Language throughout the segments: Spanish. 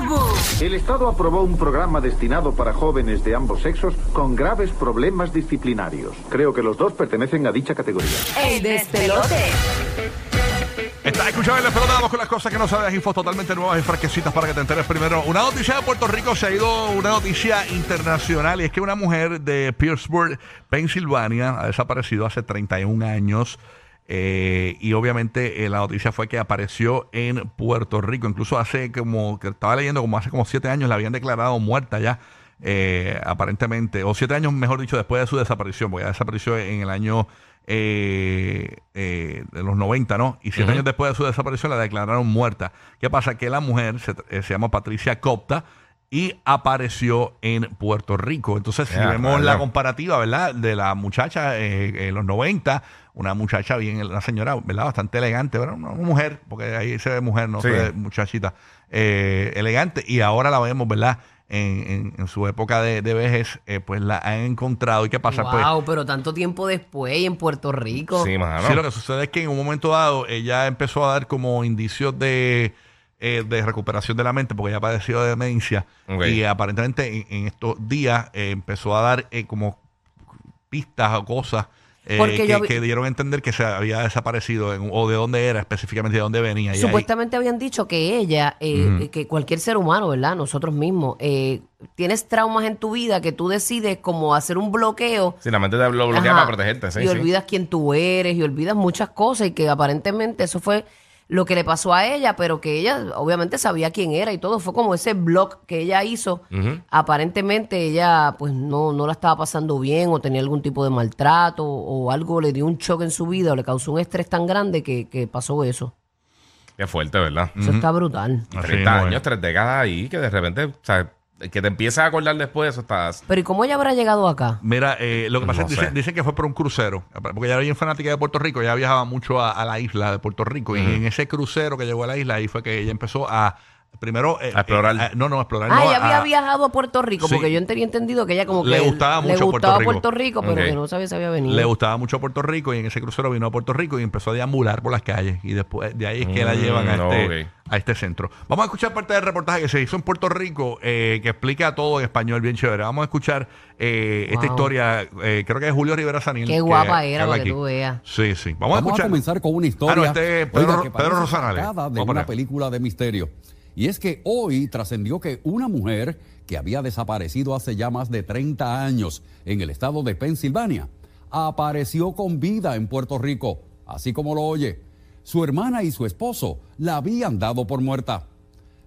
Burbu. El Estado aprobó un programa destinado para jóvenes de ambos sexos con graves problemas disciplinarios. Creo que los dos pertenecen a dicha categoría. El despelote. Está escuchando el pelota, vamos con las cosas que no sabes, infos totalmente nuevas y fresquecitas para que te enteres primero. Una noticia de Puerto Rico se ha ido, una noticia internacional, y es que una mujer de Pittsburgh, Pensilvania, ha desaparecido hace 31 años. Eh, y obviamente eh, la noticia fue que apareció en Puerto Rico. Incluso hace como, que estaba leyendo, como hace como siete años la habían declarado muerta ya, eh, aparentemente. O siete años, mejor dicho, después de su desaparición, porque ella desapareció en el año de los 90, ¿no? Y siete años después de su desaparición la declararon muerta. ¿Qué pasa? Que la mujer se, se llama Patricia Copta y apareció en Puerto Rico. Entonces, si vemos la comparativa, ¿verdad? De la muchacha eh, en los 90, una muchacha bien, una señora, ¿verdad? Bastante elegante, ¿verdad? Una, una mujer, porque ahí se ve mujer, no Sí. se ve muchachita, eh, elegante. Y ahora la vemos, ¿verdad? En, en- en su época de, de vejez, eh, pues la han encontrado. ¿Y qué pasa? Pues, Wow, pero tanto tiempo después y en Puerto Rico. Sí, mano. Sí, lo que sucede es que en un momento dado ella empezó a dar como indicios de, eh, de recuperación de la mente porque ella padeció de demencia y aparentemente en, en estos días eh, empezó a dar eh, como pistas o cosas eh, Porque que, vi- que dieron a entender que se había desaparecido en- o de dónde era específicamente de dónde venía. Y ahí- Supuestamente habían dicho que ella, eh, que cualquier ser humano, ¿verdad? Nosotros mismos, eh, tienes traumas en tu vida que tú decides como hacer un bloqueo. Si la mente te lo bloquea Ajá, para protegerte, sí, y sí. olvidas quién tú eres y olvidas muchas cosas y que aparentemente eso fue lo que le pasó a ella, pero que ella obviamente sabía quién era y todo. Fue como ese blog que ella hizo. Aparentemente ella pues no, no la estaba pasando bien o tenía algún tipo de maltrato o algo le dio un choque en su vida o le causó un estrés tan grande que, que pasó eso. Qué fuerte, ¿verdad? Eso está brutal. Así 30 mismo es. años, tres décadas ahí, que de repente, o sea, que te empiezas a acordar después, eso está... Pero ¿y cómo ella habrá llegado acá? Mira, eh, lo que pasa No es que dicen, dicen que fue por un crucero, porque ella era bien fanática de Puerto Rico, ella viajaba mucho a, a la isla de Puerto Rico y en ese crucero que llegó a la isla ahí fue que ella empezó a primero eh, A explorar. eh, no, no, a explorar. Ah, no, ella había a- viajado a Puerto Rico, Sí. porque yo tenía entendido que ella como que Le gustaba le mucho gustaba Puerto Rico. Puerto Rico, pero Ok. que no sabía si había venido. Le gustaba mucho Puerto Rico y en ese crucero vino a Puerto Rico y empezó a deambular por las calles. Y después de ahí es que la Mm, llevan a este, a este centro. Vamos a escuchar parte del reportaje que se hizo en Puerto Rico eh, que explica todo en español bien chévere. Vamos a escuchar eh, esta Wow. historia. eh, creo que es Julio Rivera Sanil. Qué que- guapa que era, para que tú veas. Sí, sí. Vamos, a Vamos a escuchar. comenzar con una historia Ah, no, este es Pedro- oiga, Rosanales. de una película de misterio. Y es que hoy trascendió que una mujer que había desaparecido hace ya más de 30 años en el estado de Pensilvania apareció con vida en Puerto Rico, así como lo oye. Su hermana y su esposo la habían dado por muerta.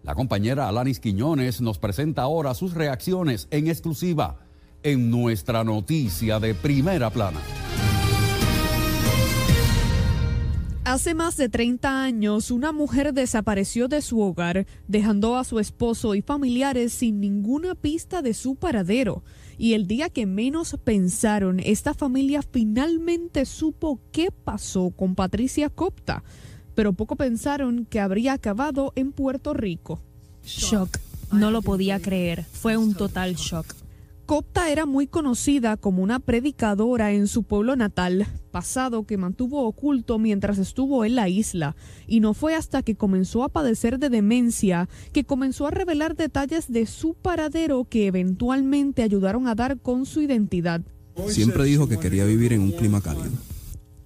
La compañera Alanis Quiñones nos presenta ahora sus reacciones en exclusiva en nuestra noticia de primera plana. Hace más de 30 años, una mujer desapareció de su hogar, dejando a su esposo y familiares sin ninguna pista de su paradero. Y el día que menos pensaron, esta familia finalmente supo qué pasó con Patricia Copta, pero poco pensaron que habría acabado en Puerto Rico. Shock. No lo podía creer. Fue un total shock. Copta era muy conocida como una predicadora en su pueblo natal, pasado que mantuvo oculto mientras estuvo en la isla, y no fue hasta que comenzó a padecer de demencia que comenzó a revelar detalles de su paradero que eventualmente ayudaron a dar con su identidad. Siempre dijo que quería vivir en un clima cálido.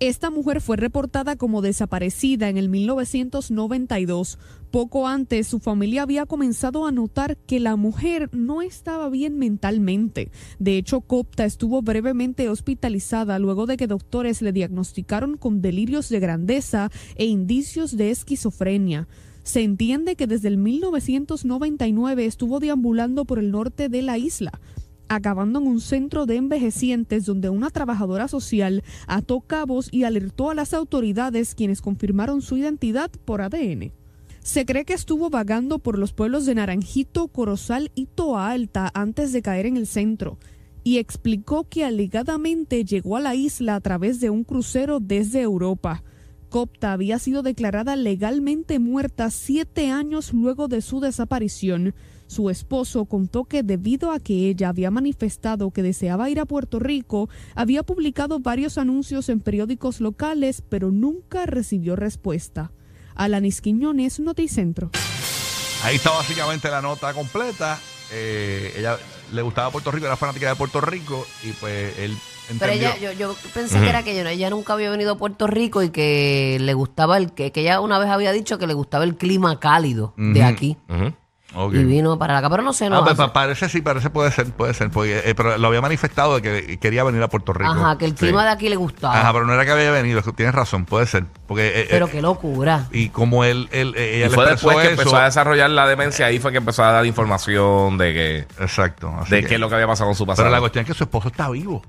Esta mujer fue reportada como desaparecida en el 1992. Poco antes, su familia había comenzado a notar que la mujer no estaba bien mentalmente. De hecho, Copta estuvo brevemente hospitalizada luego de que doctores le diagnosticaron con delirios de grandeza e indicios de esquizofrenia. Se entiende que desde el 1999 estuvo deambulando por el norte de la isla acabando en un centro de envejecientes donde una trabajadora social ató cabos y alertó a las autoridades quienes confirmaron su identidad por ADN. Se cree que estuvo vagando por los pueblos de Naranjito, Corozal y Toa Alta antes de caer en el centro y explicó que alegadamente llegó a la isla a través de un crucero desde Europa. Copta había sido declarada legalmente muerta siete años luego de su desaparición. Su esposo contó que debido a que ella había manifestado que deseaba ir a Puerto Rico, había publicado varios anuncios en periódicos locales, pero nunca recibió respuesta. Alanis Quiñones, Noticentro. Ahí está básicamente la nota completa. Eh, ella le gustaba Puerto Rico, era fanática de Puerto Rico y pues él Pero entendió. ella, yo, yo pensé que era que ella, ella nunca había venido a Puerto Rico y que le gustaba el que, que ella una vez había dicho que le gustaba el clima cálido de aquí. Y vino para acá, pero no sé, no. Ah, pues, hace- pa- parece sí, parece puede ser, puede ser, porque, eh, pero lo había manifestado de que quería venir a Puerto Rico. Ajá, que el clima Sí. de aquí le gustaba. Ajá, pero no era que había venido, tienes razón, puede ser, porque eh, pero eh, qué locura. y como él, él ella Y fue después que eso, empezó a desarrollar la demencia, ahí fue que empezó a dar información de que exacto, así de que- qué es lo que había pasado con su pasado. pero la cuestión es que su esposo está vivo,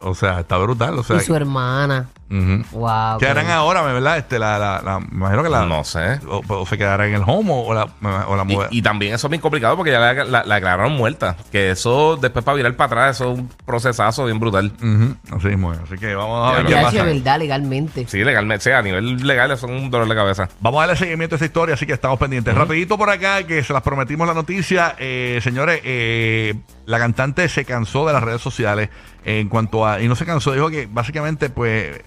O sea, está brutal, o sea, y su hermana. ujú. Wow. ¿qué harán ahora, verdad? Este, la, la, la, me imagino que la, No sé. o, o se quedará en el home o, o la, o la mujer. Y, y también eso es bien complicado porque ya la, la- la declararon muerta. Que eso después para virar para atrás, eso es un procesazo bien brutal. Ujú, así mismo, es. así que vamos a ver qué Ya pasa. es verdad, legalmente. Sí, legalmente, sí, a nivel legal eso es un dolor de cabeza. Vamos a darle seguimiento a esa historia, así que estamos pendientes. Rapidito por acá, que se las prometimos la noticia. Eh, señores, eh, la cantante se cansó de las redes sociales en cuanto a... Y no se cansó, dijo que básicamente pues...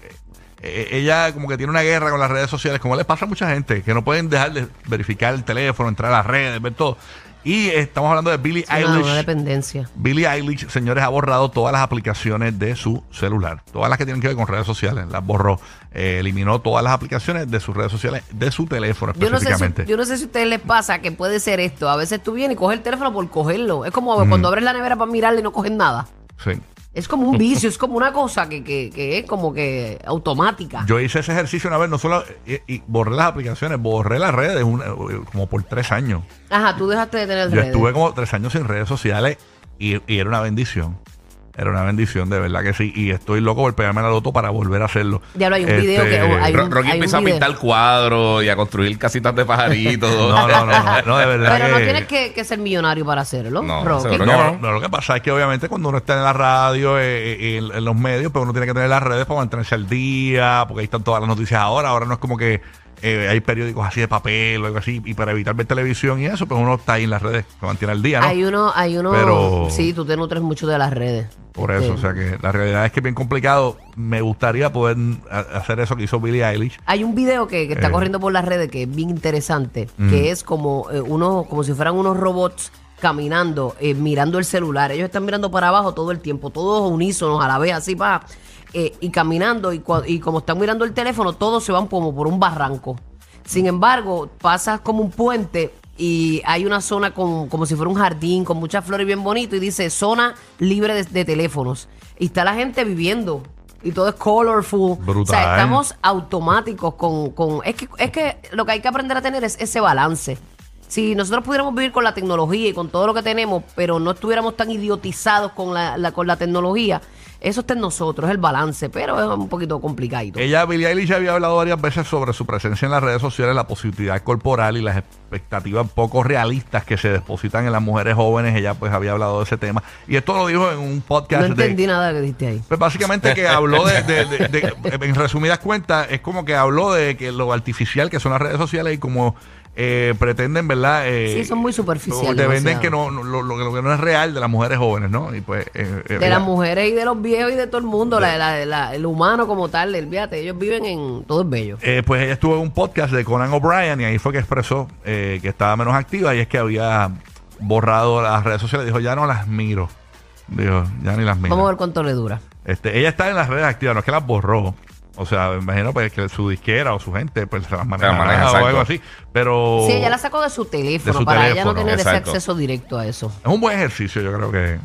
eh, ella como que tiene una guerra con las redes sociales, como le pasa a mucha gente, que no pueden dejar de verificar el teléfono, entrar a las redes, ver todo. Y estamos hablando de Billie una, Eilish. una dependencia. Billie Eilish, señores, ha borrado todas las aplicaciones de su celular. Todas las que tienen que ver con redes sociales. Las borró. Eh, eliminó todas las aplicaciones de sus redes sociales, de su teléfono Yo no, sé si, yo no sé si a ustedes les pasa que puede ser esto. A veces tú vienes y coges el teléfono por cogerlo. Es como Mm. cuando abres la nevera para mirarle y no coges nada. Sí. Es como un vicio, es como una cosa que, que, que es como que automática. Yo hice ese ejercicio una vez, no solo. Y, y borré las aplicaciones, borré las redes una- como por tres años. Ajá, tú dejaste de tener Yo redes. estuve como tres años sin redes sociales y, y era una bendición. Era una bendición, de verdad que sí. Y estoy loco por pegarme la loto para volver a hacerlo. Ya lo hay un video que- oh, hay un- Rocky hay un empieza a pintar cuadros y a construir casitas de pajaritos. No, no, no, no, no, de verdad Pero no tienes que, que ser millonario para hacerlo. No, Rocky. No, no, lo que pasa es que obviamente cuando uno está en la radio eh, y en, en los medios, pues uno tiene que tener las redes para mantenerse al día, porque ahí están todas las noticias ahora. Ahora no es como que eh, hay periódicos así de papel o algo así, y para evitar ver televisión y eso, pues uno está ahí en las redes, se mantiene al día, ¿no? Hay uno, hay uno. Pero- Sí, tú te nutres mucho de las redes. Por eso, Sí. o sea que la realidad es que es bien complicado. Me gustaría poder hacer eso que hizo Billie Eilish. Hay un video que, que está Eh. corriendo por las redes que es bien interesante, Mm. que es como eh, uno, como si fueran unos robots caminando, eh, mirando el celular. Ellos están mirando para abajo todo el tiempo, todos unísonos a la vez, así va, y caminando, y, y como están mirando el teléfono, todos se van como por un barranco. Sin embargo, pasas como un puente y hay una zona con, como si fuera un jardín con muchas flores bien bonito y dice zona libre de, de teléfonos. Y está la gente viviendo. Y todo es colorful. O sea, estamos automáticos con, con es que es que lo que hay que aprender a tener es ese balance. Si nosotros pudiéramos vivir con la tecnología y con todo lo que tenemos, pero no estuviéramos tan idiotizados con la, la- con la tecnología, eso está en nosotros, es el balance, pero es un poquito complicadito. Ella, Billie Eilish, había hablado varias veces sobre su presencia en las redes sociales, la positividad corporal y las expectativas poco realistas que se depositan en las mujeres jóvenes. Ella pues había hablado de ese tema. Y esto lo dijo en un podcast no entendí nada de lo que dijiste ahí. Pues básicamente que habló de- de- en resumidas cuentas, es como que habló de que lo artificial que son las redes sociales y como eh, pretenden, ¿verdad? Eh, Sí, son muy superficiales, Te venden demasiado. que no, no- lo, lo- lo que no es real de las mujeres jóvenes, ¿no? Y pues... eh, eh, De las mujeres y de los viejos y de todo el mundo, la- la- la- el humano como tal, el fíjate, ellos viven en todo es bello. Eh, pues ella estuvo en un podcast de Conan O'Brien y ahí fue que expresó eh, que estaba menos activa y es que había borrado las redes sociales. Dijo, ya no las miro. Dijo, ya ni las miro. Vamos a ver cuánto le dura. Este, ella está en las redes activas, no es que las borró. O sea, me imagino pues, que su disquera o su gente pues, se las maneja, maneja, o exacto. algo así. Pero Sí, ella la sacó de su teléfono De su para ella teléfono, no tener exacto. ese acceso directo a eso. es un buen ejercicio, yo creo que...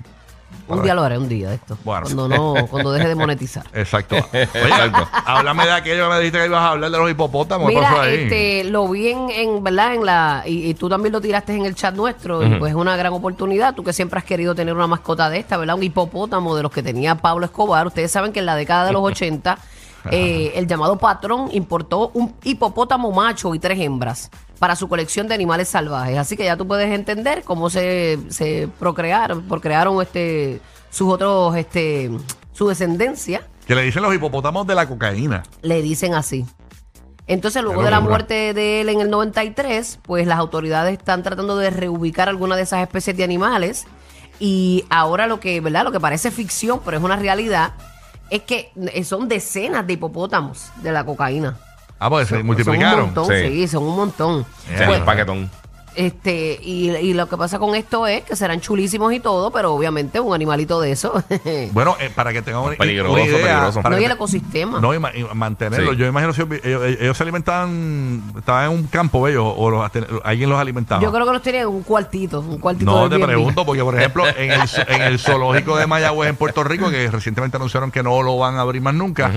Un día lo haré, un día de esto. Bueno. Cuando no, cuando deje de monetizar. Exacto. Oye, Exacto. háblame de aquello que me dijiste que ibas a hablar de los hipopótamos. ¿Qué pasó Mira, ahí? este, lo vi en, en, ¿verdad? En la, y, y tú también lo tiraste en el chat nuestro, y pues es una gran oportunidad. Tú que siempre has querido tener una mascota de esta, ¿verdad? Un hipopótamo de los que tenía Pablo Escobar. Ustedes saben que en la década de los 80 eh, el llamado patrón importó un hipopótamo macho y tres hembras para su colección de animales salvajes. Así que ya tú puedes entender cómo se, se procrearon, procrearon este, sus otros, este, su descendencia. Que le dicen los hipopótamos de la cocaína. Le dicen así. Entonces, luego de la muerte de él en el 93, pues las autoridades están tratando de reubicar algunas de esas especies de animales. Y ahora lo que, ¿verdad? Lo que parece ficción, pero es una realidad, es que eh, son decenas de hipopótamos de la cocaína. Ah, pues se Son multiplicaron. un montón, Sí. sí, son un montón. Pues, el paquetón. Este, y, y lo que pasa con esto es que serán chulísimos y todo, pero obviamente un animalito de eso. Bueno, eh, para que tengan una, Peligroso, una idea. peligroso. para no y el te- ecosistema. No, y, ma- y mantenerlo. Sí. Yo imagino si ellos, ellos se alimentaban, estaban en un campo ellos, o los, alguien los alimentaba. Yo creo que los tienen en un cuartito, un cuartito No, de te pregunto, porque por ejemplo, en el, en el zoológico de Mayagüez en Puerto Rico, que recientemente anunciaron que no lo van a abrir más nunca,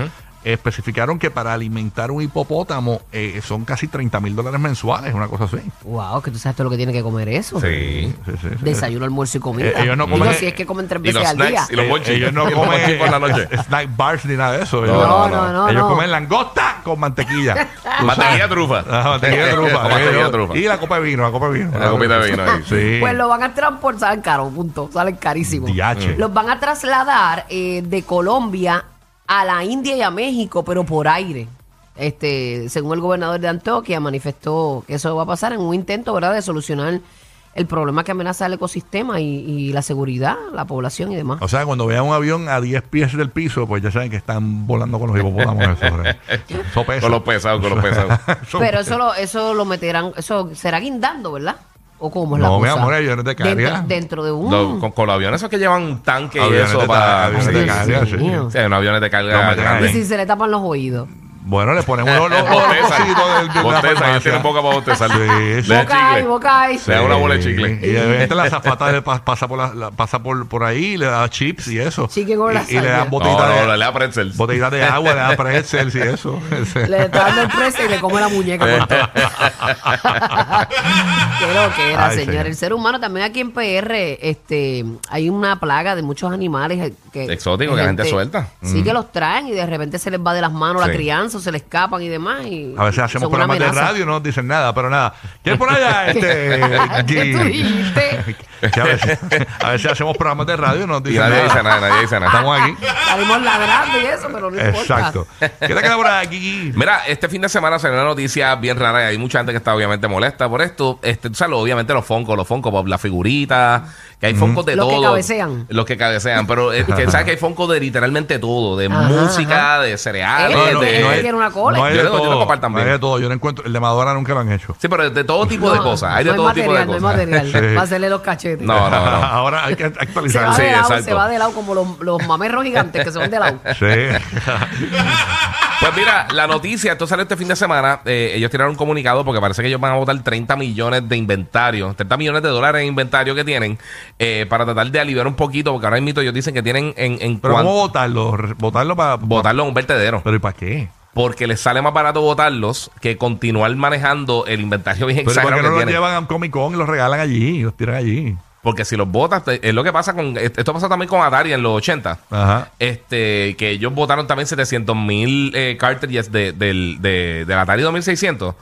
especificaron que para alimentar un hipopótamo eh, son casi 30 mil dólares mensuales, una cosa así. Wow, que tú sabes todo lo que tiene que comer eso. Sí. Sí, sí, sí. Desayuno, almuerzo y comida. Eh, ellos no Digo, comen- si es que comen tres los veces al día. y los Eh, monchis. ellos no comen por la noche. snack bars ni nada de eso. No, no, no, no, ellos no. comen langosta con mantequilla. Mantequilla trufa. Ah, mantequilla de trufa. Mantequilla. Y la copa de vino, la copa de vino. Una copita de vino ahí. Sí. Pues lo van a transportar, salen caros, punto, salen carísimos. Los van a trasladar eh, de Colombia a la India y a México, pero por aire. Este, según el gobernador de Antioquia, manifestó que eso va a pasar en un intento, ¿verdad?, de solucionar el problema que amenaza el ecosistema y, y la seguridad, la población y demás. O sea, cuando vean un avión a 10 pies del piso, pues ya saben que están volando con los hipopótamos. Eso, pesa. Con los pesados, con los pesados. Pero eso lo, eso lo meterán, eso será guindando, ¿verdad? ¿O cómo es la No, mi cosa? amor, aviones de carga. Dentro, dentro de un... Con, con los aviones esos que llevan un tanque y Aviones eso de para... aviones de carga, sí. sí. Sí, unos aviones de carga meten Y si se le tapan los oídos. Bueno, le ponemos los, los, del- de la Bostezan, farmacia. tienen boca para bostezar. Sí, Le sí. da Boca ahí, chicle. boca ahí. Le da una bola de chicle. Y obviamente la zafata le pa- pasa por la, la- pasa por, por ahí, le da chips y eso. Chicken con y, y le dan No, botellitas no, de, le da pretzels. botellitas de agua, le dan pretzels y eso. Le está dando el precio y le come la muñeca con todo. Qué lo que era, Ay, señor. señor. El ser humano también aquí en PR, este, hay una plaga de muchos animales que Exóticos que la gente suelta. Sí que los traen y de repente se les va de las manos la Sí. crianza, se le escapan y demás. Y A veces hacemos programas de radio y no nos dicen nada, pero nada. ¿Quién por allá? Este, ¿Qué tú Gui? dijiste? Que a, veces, a veces hacemos programas de radio y no nos Y dicen nadie nada. dice nada, nadie dice nada. Estamos aquí. Salimos ladrando y eso, pero no importa. Exacto. ¿Qué te queda por aquí, Gui? Mira, este fin de semana salió una noticia bien rara y hay mucha gente que está obviamente molesta por esto. Este, tú sabes, obviamente los Foncos, los Foncos, Pop, la figurita, que hay Foncos de Los que todo. cabecean. Los que cabecean, pero es que sabes que hay Foncos de literalmente todo, de Ajá, música, de cereales, Eh, de... no, tiene una cola. No hay Yo de tengo- yo todo. tengo papá también. No hay de todo. Yo no encuentro. El de Madonna nunca lo han hecho. Sí, pero de todo tipo de cosas. Hay de no todo material, tipo de no hay cosas. material. Sí. Para hacerle los cachetes. No, no, no. Ahora hay que Se actualizar. va, Sí, de lado, exacto. se va de lado como los, los mamerros gigantes que se van de lado. Sí. Pues mira, la noticia, esto salió este fin de semana. eh, ellos tiraron un comunicado porque parece que ellos van a votar 30 millones de inventario, 30 millones de dólares en inventario que tienen eh, para tratar de aliviar un poquito, porque ahora mismo ellos dicen que tienen en, en Pero cuan- ¿cómo votarlo? Votarlo para. votarlo en un vertedero. Pero ¿y para qué? Porque les sale más barato votarlos que continuar manejando el inventario bien Pero ¿por qué no los tienen. llevan a un Comic Con y los regalan allí? Los tiran allí. Porque si los votas, es lo que pasa con. Esto pasó también con Atari en los 80. Ajá. Este, que ellos votaron también 700 mil eh, cartridges de, del, de, del Atari 2600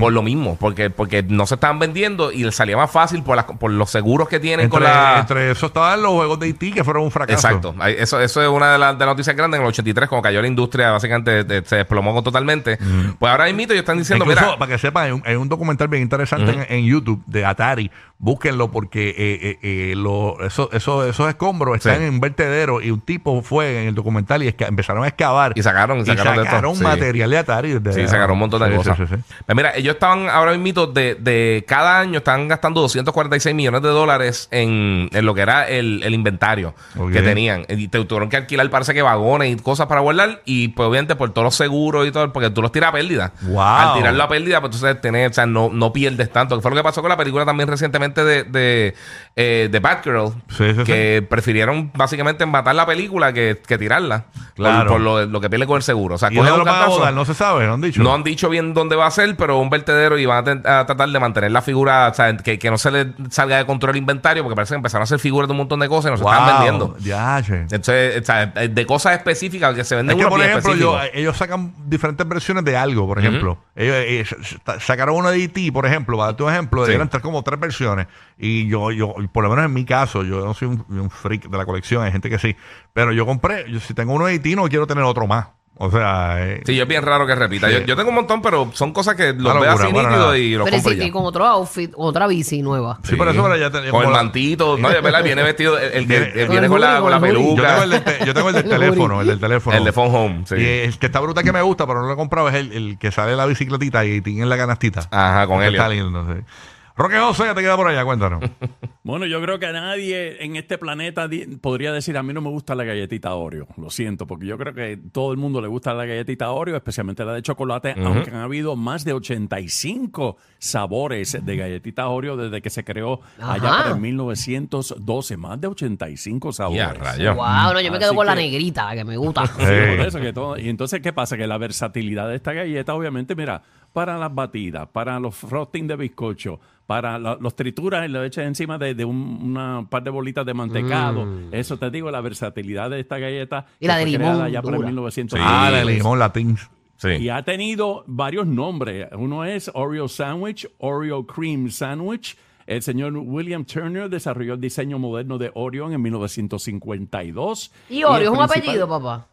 por lo mismo, porque, porque no se estaban vendiendo y les salía más fácil por, las- por los seguros que tienen Entre, con la. entre eso estaban los juegos de IT que fueron un fracaso. Exacto. Eso, eso es una de, las noticias grandes. En el 83, cuando cayó la industria, básicamente de- se desplomó totalmente. Pues ahora mismo ellos están diciendo, Incluso, mira, para que sepan, hay un, hay un documental bien interesante en, en YouTube de Atari. Búsquenlo porque eh, eh, eh, lo- eso- eso- esos escombros están Sí. en un vertedero y un tipo fue en el documental y empezaron a excavar. Y sacaron- y sacaron sacaron Sí. material de Atari. de- Sí, sacaron un montón de Sí, cosas. Pues mira, ellos estaban ahora mismo de, de cada año están gastando 246 millones de dólares en, en lo que era el, el inventario que tenían. Y te tuvieron que alquilar, parece que vagones y cosas para guardar. Y pues obviamente por todos los seguros y todo, porque tú los tiras a pérdida. Wow. Al tirarlo a pérdida, pues entonces tenés, o sea, no, no pierdes tanto. Que fue lo que pasó con la película también recientemente básicamente de, de, eh, de Batgirl, Sí, sí, que prefirieron básicamente matar la película que, que tirarla. por- Claro. Por, lo, lo que pierde con el seguro. O sea. No se sabe, no han dicho. No han dicho bien dónde va a ser, pero un vertedero y van a, tratar de mantener la figura, o sea, que, que no se le salga de control el inventario, porque parece que empezaron a hacer figuras de un montón de cosas y nos Wow, están vendiendo. Ya, che. Entonces, o sea, de cosas específicas que se Es venden que, unos por ejemplo, yo- ellos sacan diferentes versiones de algo, por ejemplo. Ellos, eh, sa- sacaron uno de E.T., por ejemplo, para un ejemplo, Sí. eran tres, como tres versiones. Y yo, yo, por lo menos en mi caso, yo no soy un, un freak de la colección, hay gente que sí. Pero yo compré, yo, si tengo uno de no quiero tener otro más. O sea, eh, Sí, es bien raro que repita. Sí. Yo, yo tengo un montón, pero son cosas que los Una veo locura, así bueno, nítido nada. y los Pero compro sí, ya. y con otro outfit, otra bici nueva. sí, por eso pero ya tenía Con el mantito. No, es verdad, viene vestido. El, Viene- Con viene el con la, con la yo peluca. tengo el, del te- yo tengo el del El teléfono, el del teléfono. El de Phone Home. Sí. Y el que está bruta que me gusta, pero no lo he comprado, es el, el que sale la bicicletita y tiene la canastita. Ajá, con Elliot. Está lindo, sí. Roque José, te queda por allá, cuéntanos. Bueno, yo creo que nadie en este planeta podría decir a mí no me gusta la galletita Oreo. Lo siento, porque yo creo que todo el mundo le gusta la galletita Oreo, especialmente la de chocolate, aunque han habido más de 85 sabores de galletita Oreo desde que se creó allá Ajá. por el 1912. Más de 85 sabores. Ya, rayo. Wow, no, yo me Así quedo con la negrita, la que me gusta. Sí, por eso que todo- y entonces, ¿qué pasa? Que la versatilidad de esta galleta, obviamente, mira, para las batidas, para los frosting de bizcocho, para la- los trituras y lo echas encima de, de un una par de bolitas de mantecado. Eso te digo, la versatilidad de esta galleta. Y la de limón, ya dura. 1900. ah, la de limón latín. Sí. Y ha tenido varios nombres. Uno es Oreo Sandwich, Oreo Cream Sandwich. El señor William Turner desarrolló el diseño moderno de Oreo en 1952. ¿Y Oreo es un principal- apellido, papá?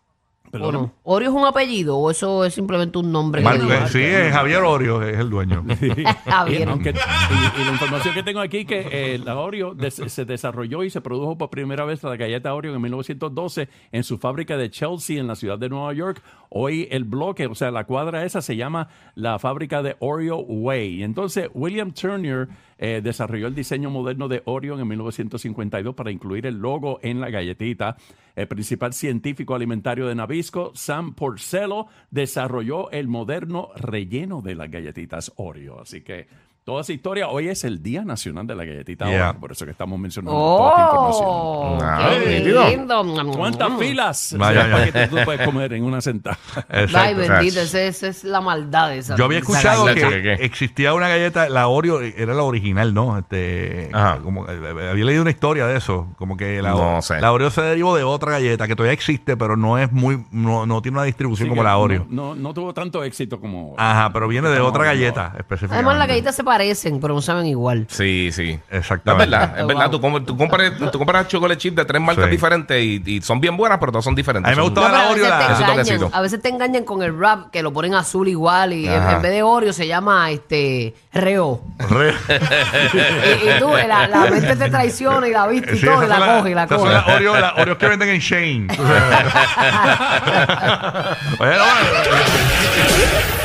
¿O Perdóname. no? ¿Oreo es un apellido o eso es simplemente un nombre? que Mar- le digo? sí, es Javier Orio, es el dueño. Y, aunque- y- y la información que tengo aquí que eh, la Oreo des- se desarrolló y se produjo por primera vez la galleta Oreo en 1912 en su fábrica de Chelsea en la ciudad de Nueva York. Hoy el bloque, o sea, la cuadra esa se llama la fábrica de Oreo Way. Entonces William Turner eh, desarrolló el diseño moderno de Oreo en 1952 para incluir el logo en la galletita. El principal científico alimentario de Nabisco, Sam Porcello, desarrolló el moderno relleno de las galletitas Oreo. Así que toda esa historia, hoy es el Día Nacional de la Galletita Yeah. Oreo, por eso que estamos mencionando toda esta información. ¡Oh! Ah, ¡Qué lindo! ¿Cuántas filas? Vaya, ya. paquetes tú puedes comer en una sentada? Exacto. Ay, bendito, esa es la maldad de esa. Yo había escuchado galleta. que existía una galleta, la Oreo era la original, ¿no? Este, Ajá. como, eh, había leído una historia de eso, como que la, No sé. la Oreo se derivó de otra galleta que todavía existe, pero no es muy, no, no tiene una distribución Sí, como que la Oreo. No, no, no tuvo tanto éxito como. Ajá, pero viene de otra galleta específicamente. Además, las galletas se parecen, pero no saben igual. Sí, sí. Es Exactamente. verdad, es verdad. Tú, com- tú compras, tú compras chocolate chip de tres marcas Sí. diferentes y, y son bien buenas, pero todas son diferentes. A mí me Son- gustaba No, pero la a Oreo, veces, la- te engañan, a veces te engañan con el rap, que lo ponen azul igual, y en, Ajá. en vez de Oreo se llama este Reo. Re- y, y tú, la, la mente te traiciona y la viste y Sí, todo, y la coge y la coge. las Oreo, las Oreos que venden en Shane. Oye, no,